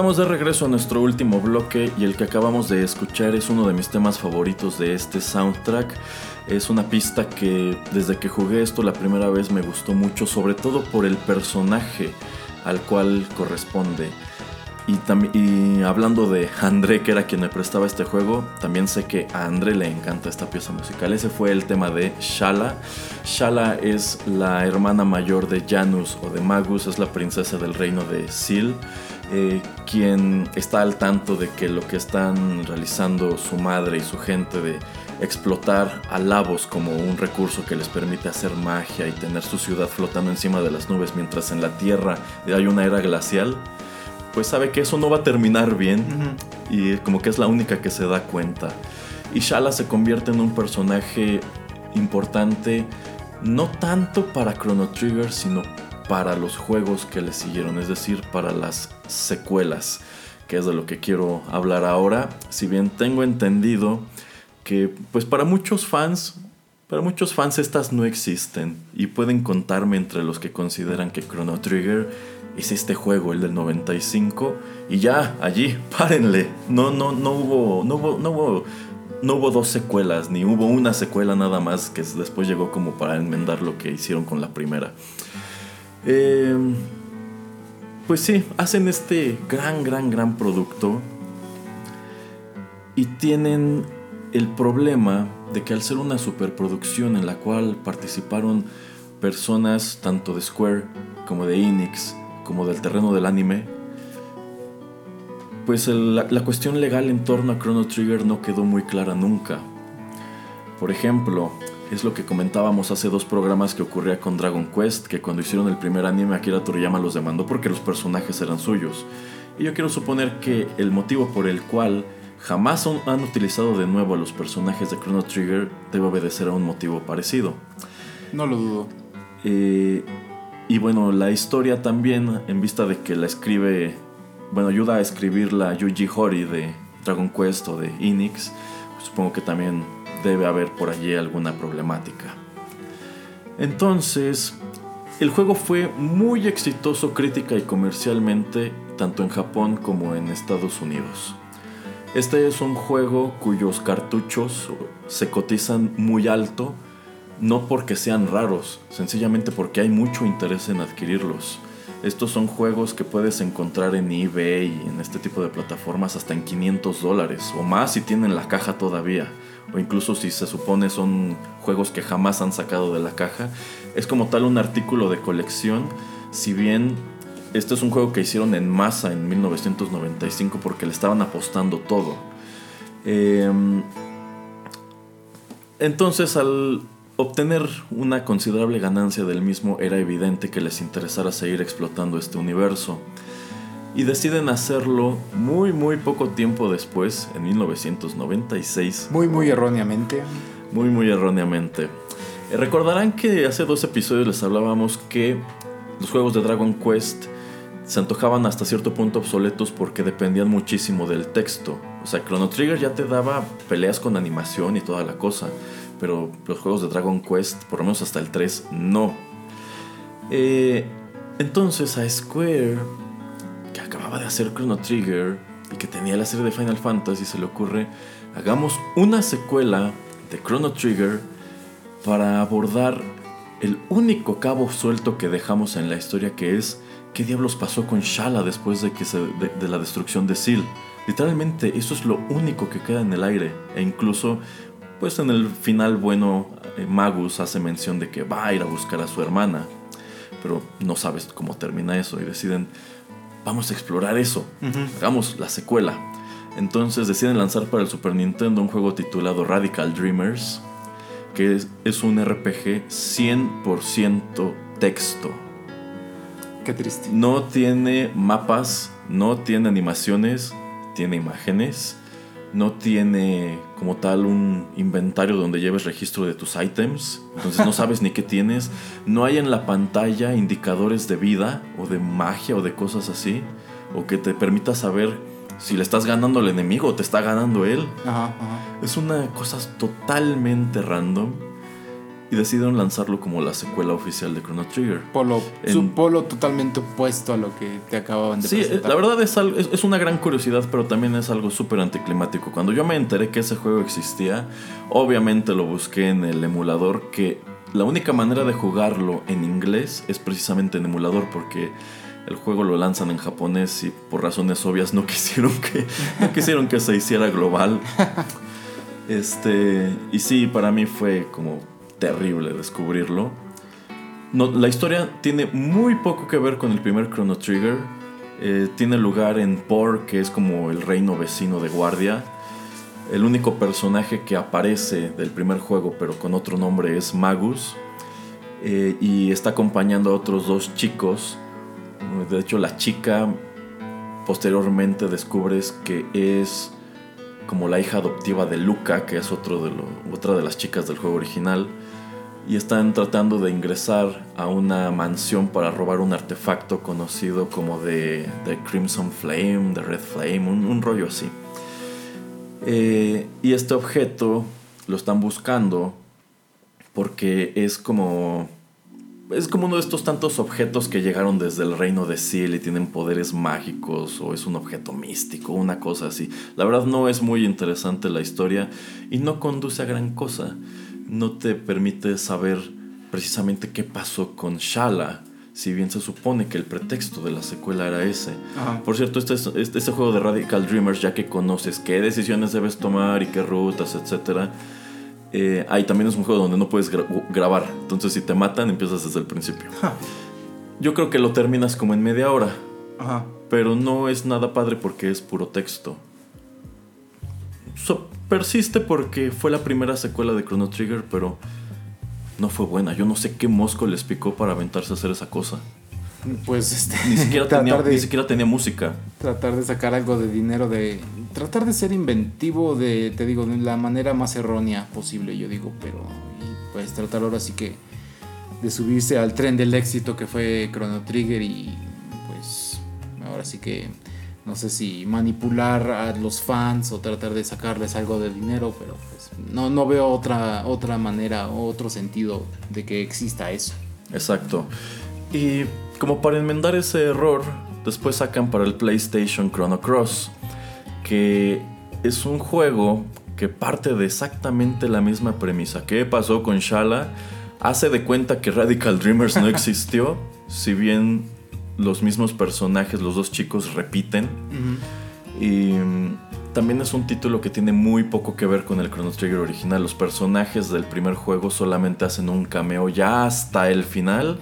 Estamos de regreso a nuestro último bloque y el que acabamos de escuchar es uno de mis temas favoritos de este soundtrack. Es una pista que desde que jugué esto la primera vez me gustó mucho, sobre todo por el personaje al cual corresponde. Y, y hablando de André, que era quien me prestaba este juego, también sé que a André le encanta esta pieza musical. Ese fue el tema de Shala. Shala es la hermana mayor de Janus o de Magus, es la princesa del reino de Sil, eh, quien está al tanto de que lo que están realizando su madre y su gente de explotar a Lavos como un recurso que les permite hacer magia y tener su ciudad flotando encima de las nubes mientras en la Tierra hay una era glacial, pues sabe que eso no va a terminar bien y como que es la única que se da cuenta. Y Shala se convierte en un personaje importante no tanto para Chrono Trigger, sino para los juegos que le siguieron, es decir, para las secuelas, que es de lo que quiero hablar ahora. Si bien tengo entendido que pues para muchos fans, para muchos fans estas no existen y pueden contarme entre los que consideran que Chrono Trigger es este juego, el del 95 y ya allí, párenle. No no no hubo no hubo no hubo no hubo dos secuelas, ni hubo una secuela nada más que después llegó como para enmendar lo que hicieron con la primera. Eh, pues sí, hacen este gran, gran, gran producto y tienen el problema de que al ser una superproducción en la cual participaron personas tanto de Square como de Enix como del terreno del anime, pues la cuestión legal en torno a Chrono Trigger no quedó muy clara nunca. Por ejemplo, es lo que comentábamos hace dos programas que ocurría con Dragon Quest, que cuando hicieron el primer anime Akira Toriyama los demandó porque los personajes eran suyos. Y yo quiero suponer que el motivo por el cual jamás han- utilizado de nuevo a los personajes de Chrono Trigger debe obedecer a un motivo parecido. No lo dudo. Eh, y bueno, la historia también, en vista de que la escribe, bueno, ayuda a escribirla Yuji Horii de Dragon Quest o de Enix, supongo que también debe haber por allí alguna problemática. Entonces, el juego fue muy exitoso crítica y comercialmente, tanto en Japón como en Estados Unidos. Este es un juego cuyos cartuchos se cotizan muy alto, no porque sean raros, sencillamente porque hay mucho interés en adquirirlos. Estos son juegos que puedes encontrar en eBay en este tipo de plataformas hasta en 500 dólares o más si tienen la caja todavía. O incluso si se supone son juegos que jamás han sacado de la caja. Es como tal un artículo de colección. Si bien este es un juego que hicieron en masa en 1995 porque le estaban apostando todo. Em, entonces al obtener una considerable ganancia del mismo era evidente que les interesara seguir explotando este universo. Y deciden hacerlo muy muy poco tiempo después, en 1996, Muy, muy erróneamente. muy muy erróneamente. Eh, recordarán que hace dos episodios les hablábamos que los juegos de Dragon Quest se antojaban hasta cierto punto obsoletos porque dependían muchísimo del texto. O sea, Chrono Trigger ya te daba peleas con animación y toda la cosa, pero los juegos de Dragon Quest, por lo menos hasta el 3, no. Eh, entonces a Square, acababa de hacer Chrono Trigger y que tenía la serie de Final Fantasy, se le ocurre, hagamos una secuela de Chrono Trigger para abordar el único cabo suelto que dejamos en la historia que es qué diablos pasó con Shala después de, que se, de, la destrucción de Seal. Literalmente eso es lo único que queda en el aire e incluso pues en el final bueno eh, Magus hace mención de que va a ir a buscar a su hermana pero no sabes cómo termina eso y deciden vamos a explorar eso. Hagamos la secuela. Entonces deciden lanzar para el Super Nintendo un juego titulado Radical Dreamers que es, es un RPG 100% texto. Qué triste. no tiene mapas, no tiene animaciones, tiene imágenes, no tiene como tal un inventario donde lleves registro de tus ítems, entonces no sabes ni qué tienes, no hay en la pantalla indicadores de vida o de magia o de cosas así, o que te permita saber si le estás ganando al enemigo o te está ganando él. Ajá, ajá. Es una cosa totalmente random. Y decidieron lanzarlo como la secuela oficial de Chrono Trigger. Polo, En- su polo totalmente opuesto a lo que te acababan de Sí, eh, presentar. la verdad es, algo- es, es una gran curiosidad, pero también es algo súper anticlimático. Cuando yo me enteré que ese juego existía, obviamente lo busqué en el emulador, que la única manera de jugarlo en inglés es precisamente en emulador, porque el juego lo lanzan en japonés y por razones obvias no quisieron que, no quisieron que se hiciera global. Este, y sí, para mí fue como terrible descubrirlo. La historia tiene muy poco que ver con el primer Chrono Trigger. Eh, tiene lugar en Por, que es como el reino vecino de Guardia. El único personaje que aparece del primer juego, pero con otro nombre, es Magus. Eh, y está acompañando a otros dos chicos. De hecho, la chica posteriormente descubres que es como la hija adoptiva de Luca, que es otro de lo- otra de las chicas del juego original. Y están tratando de ingresar a una mansión para robar un artefacto conocido como de, de Crimson Flame, de Red Flame, un, rollo así. Eh, y este objeto lo están buscando porque es como es como uno de estos tantos objetos que llegaron desde el reino de Seal y tienen poderes mágicos o es un objeto místico, una cosa así. La verdad no es muy interesante la historia y no conduce a gran cosa. No te permite saber precisamente qué pasó con Shala, si bien se supone que el pretexto de la secuela era ese. Ajá. Por cierto, este, es- este, este juego de Radical Dreamers, ya que conoces qué decisiones debes tomar y qué rutas, etcétera, eh, ahí también es un juego donde no puedes gra- grabar. Entonces, si te matan, empiezas desde el principio. Yo creo que lo terminas como en media hora, Ajá. pero no es nada padre porque es puro texto. So- persiste porque fue la primera secuela de Chrono Trigger, pero no fue buena. Yo no sé qué mosco les picó para aventarse a hacer esa cosa. Pues este. Ni siquiera, tenía, de, ni siquiera tenía música. tratar de sacar algo de dinero de. Tratar de ser inventivo de, te digo, de la manera más errónea posible, yo digo, pero. Y pues tratar ahora sí que. De subirse al tren del éxito que fue Chrono Trigger y. Pues. Ahora sí que. No sé si manipular a los fans o tratar de sacarles algo de dinero, pero pues no, no veo otra, otra manera o otro sentido de que exista eso. Exacto. Y como para enmendar ese error, después sacan para el PlayStation Chrono Cross, que es un juego que parte de exactamente la misma premisa. ¿Qué pasó con Shala? Hace de cuenta que Radical Dreamers no existió, si bien los mismos personajes, los dos chicos repiten. Y mm, también es un título que tiene muy poco que ver con el Chrono Trigger original. Los personajes del primer juego solamente hacen un cameo ya hasta el final.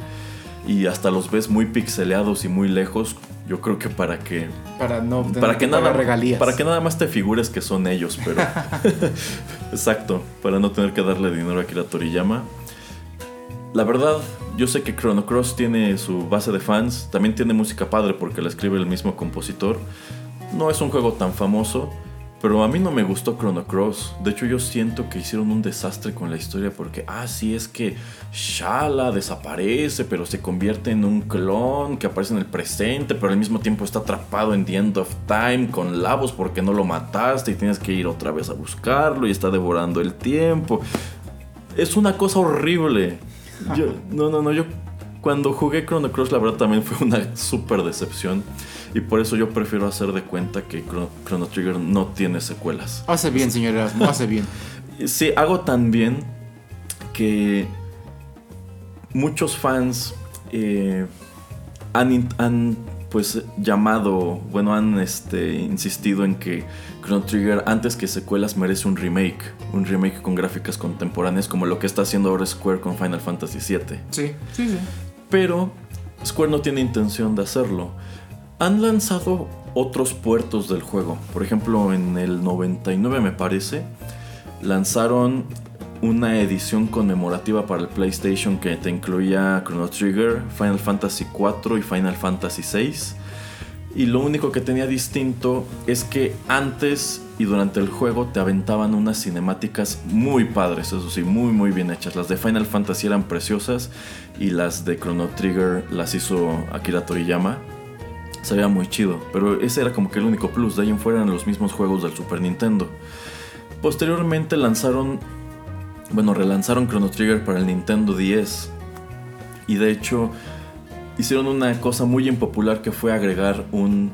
Y hasta los ves muy pixeleados y muy lejos. Yo creo que para que. Para no Para que, nada, regalías. para que nada más te figures que son ellos, pero. Exacto, para no tener que darle dinero a Akira Toriyama. La verdad, yo sé que Chrono Cross tiene su base de fans, también tiene música padre porque la escribe el mismo compositor. No es un juego tan famoso, pero a mí no me gustó Chrono Cross. De hecho, yo siento que hicieron un desastre con la historia porque, ah, es que Shala desaparece, pero se convierte en un clon que aparece en el presente, pero al mismo tiempo está atrapado en The End of Time con Lavos porque no lo mataste y tienes que ir otra vez a buscarlo y está devorando el tiempo. Es una cosa horrible. Yo, no, no, no, yo cuando jugué Chrono Cross la verdad también fue una súper decepción y por eso yo prefiero hacer de cuenta que Chrono, Trigger no tiene secuelas. Hace bien, señor Erasmo, hace bien. Sí, hago tan bien que muchos fans eh, han, han, pues llamado, bueno, han este, insistido en que Chrono Trigger antes que secuelas merece un remake, un remake con gráficas contemporáneas como lo que está haciendo ahora Square con Final Fantasy VII. Sí, sí, sí. Pero Square no tiene intención de hacerlo. Han lanzado otros puertos del juego. Por ejemplo, en el 99 me parece, lanzaron una edición conmemorativa para el PlayStation que te incluía Chrono Trigger, Final Fantasy IV y Final Fantasy VI. Y lo único que tenía distinto es que antes y durante el juego te aventaban unas cinemáticas muy padres, eso sí, muy muy bien hechas. Las de Final Fantasy eran preciosas y las de Chrono Trigger las hizo Akira Toriyama. Se veía muy chido, pero ese era como que el único plus. De ahí en fuera eran los mismos juegos del Super Nintendo. Posteriormente lanzaron bueno, relanzaron Chrono Trigger para el Nintendo 10. Y de hecho, hicieron una cosa muy impopular que fue agregar un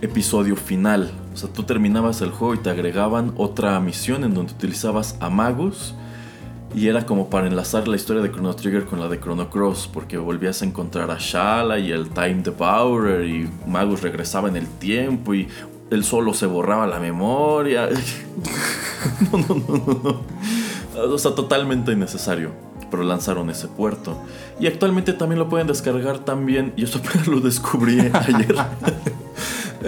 episodio final. O sea, tú terminabas el juego y te agregaban otra misión en donde utilizabas a Magus. Y era como para enlazar la historia de Chrono Trigger con la de Chrono Cross, porque volvías a encontrar a Shala y el Time Devourer y Magus regresaba en el tiempo y él solo se borraba la memoria. no, no, no, no, no. O sea, totalmente innecesario. Pero lanzaron ese puerto. Y actualmente también lo pueden descargar también. Y eso apenas lo descubrí ayer.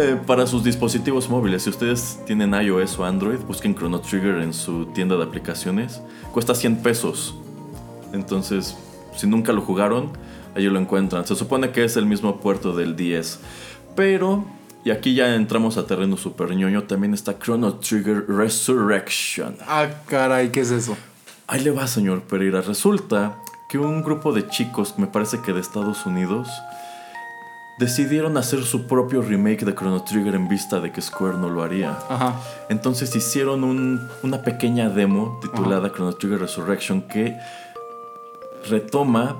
Eh, para sus dispositivos móviles. Si ustedes tienen iOS o Android, busquen Chrono Trigger en su tienda de aplicaciones. Cuesta 100 pesos. Entonces, si nunca lo jugaron, allí lo encuentran. Se supone que es el mismo puerto del 10. Pero, y aquí ya entramos a terreno super ñoño, también está Chrono Trigger Resurrection. Ah, caray, ¿qué es eso? Ahí le va, señor Pereira. Resulta que un grupo de chicos, me parece que de Estados Unidos, decidieron hacer su propio remake de Chrono Trigger en vista de que Square no lo haría. Ajá. Entonces hicieron un- una pequeña demo titulada Chrono Trigger Resurrection que retoma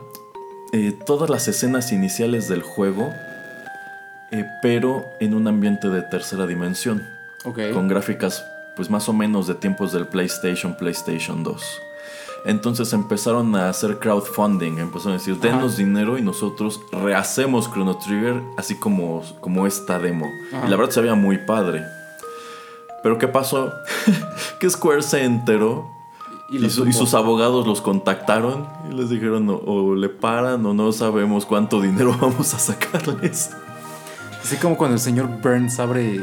eh, todas las escenas iniciales del juego, eh, pero en un ambiente de tercera dimensión con gráficas pues más o menos de tiempos del PlayStation, PlayStation 2. Entonces empezaron a hacer crowdfunding, empezaron a decir, denos dinero y nosotros rehacemos Chrono Trigger así como, como esta demo. Ajá. Y la verdad se veía muy padre. Pero ¿qué pasó? que Square se enteró y, su- sus abogados los contactaron y les dijeron o, o le paran o no sabemos cuánto dinero vamos a sacarles. Así como cuando el señor Burns abre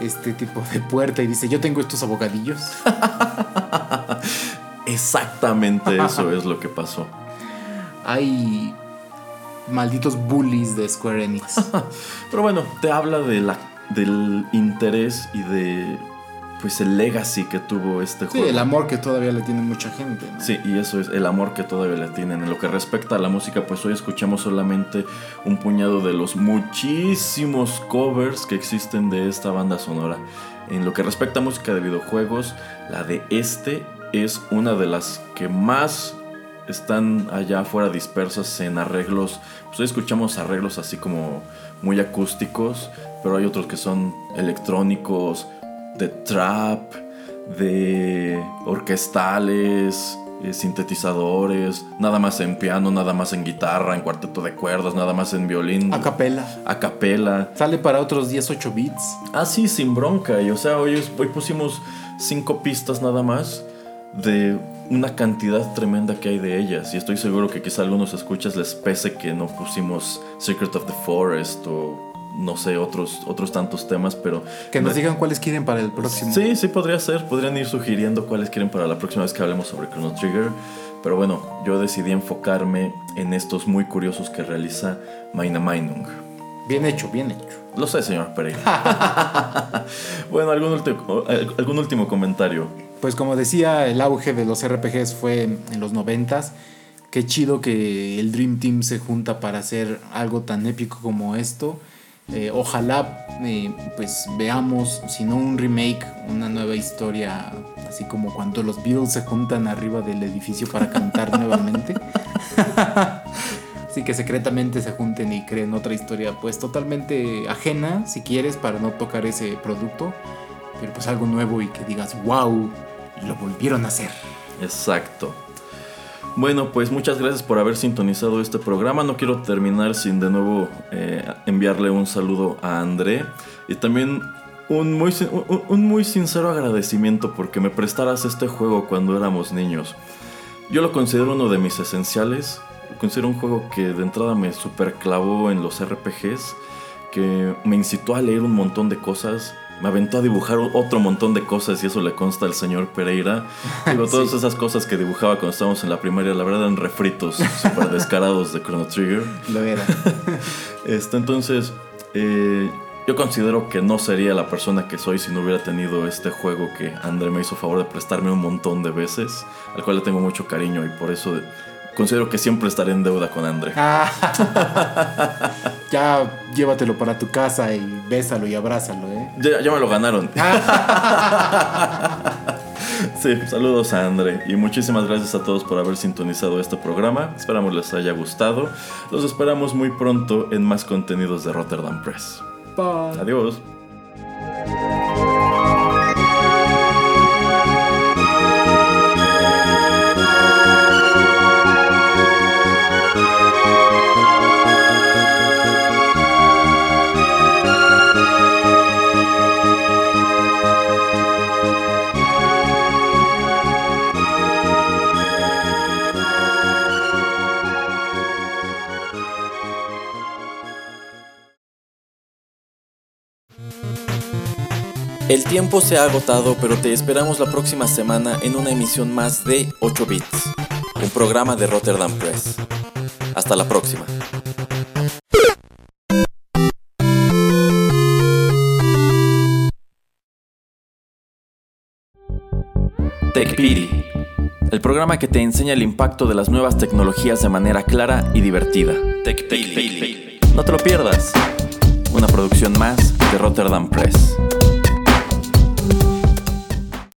este tipo de puerta y dice, yo tengo estos abogadillos. Exactamente eso es lo que pasó. Hay malditos bullies de Square Enix. Pero bueno, te habla de la, del interés y de pues el legacy que tuvo este Sí, juego. el amor que todavía le tiene mucha gente. ¿no? Sí, y eso es el amor que todavía le tienen. En lo que respecta a la música, pues hoy escuchamos solamente un puñado de los muchísimos covers que existen de esta banda sonora. En lo que respecta a música de videojuegos, la de este es una de las que más están allá afuera dispersas en arreglos. Pues hoy escuchamos arreglos así como muy acústicos, pero hay otros que son electrónicos, de trap, de orquestales, eh, sintetizadores, nada más en piano, nada más en guitarra, en cuarteto de cuerdas, nada más en violín, A capela. a capela. Sale para otros 10, 8 bits. Ah, sí, sin bronca. Y o sea, hoy, hoy pusimos cinco pistas nada más de una cantidad tremenda que hay de ellas. Y estoy seguro que quizá a algunos escuchas les pese que no pusimos Secret of the Forest o no sé, otros, otros tantos temas, pero... Que nos de- digan cuáles quieren para el próximo. Sí, sí podría ser. Podrían ir sugiriendo cuáles quieren para la próxima vez que hablemos sobre Chrono Trigger. Pero bueno, yo decidí enfocarme en estos muy curiosos que realiza Maina Meinung. Bien hecho, bien hecho. Lo sé, señor Pereira. bueno, ¿algún último, algún último comentario. Pues como decía, el auge de los RPGs fue en los noventas. Qué chido que el Dream Team se junta para hacer algo tan épico como esto. Eh, ojalá eh, pues veamos, si no un remake, una nueva historia, así como cuando los Beatles se juntan arriba del edificio para cantar nuevamente. Así que secretamente se junten y creen otra historia pues totalmente ajena, si quieres, para no tocar ese producto. Pero pues algo nuevo y que digas, wow, lo volvieron a hacer. Exacto. Bueno, pues muchas gracias por haber sintonizado este programa. No quiero terminar sin de nuevo eh, enviarle un saludo a André y también un muy, un- un muy sincero agradecimiento porque me prestaras este juego cuando éramos niños. Yo lo considero uno de mis esenciales. Lo considero un juego que de entrada me superclavó en los RPGs, que me incitó a leer un montón de cosas. Me aventó a dibujar otro montón de cosas y eso le consta al señor Pereira. Digo, todas Sí. esas cosas que dibujaba cuando estábamos en la primaria, la verdad eran refritos súper descarados de Chrono Trigger. Lo era. Este, entonces, eh, yo considero que no sería la persona que soy si no hubiera tenido este juego que André me hizo favor de prestarme un montón de veces, al cual le tengo mucho cariño y por eso considero que siempre estaré en deuda con André. Ah. ya llévatelo para tu casa y bésalo y abrázalo, ¿eh? Ya, ya me lo ganaron. Sí, saludos a André y muchísimas gracias a todos por haber sintonizado este programa. Esperamos les haya gustado. Los esperamos muy pronto en más contenidos de Rotterdam Press. Bye. Adiós. El tiempo se ha agotado, pero te esperamos la próxima semana en una emisión más de 8 Bits, un programa de Rotterdam Press. Hasta la próxima. TechPiri, el programa que te enseña el impacto de las nuevas tecnologías de manera clara y divertida. TechPiri. No te lo pierdas. Una producción más de Rotterdam Press.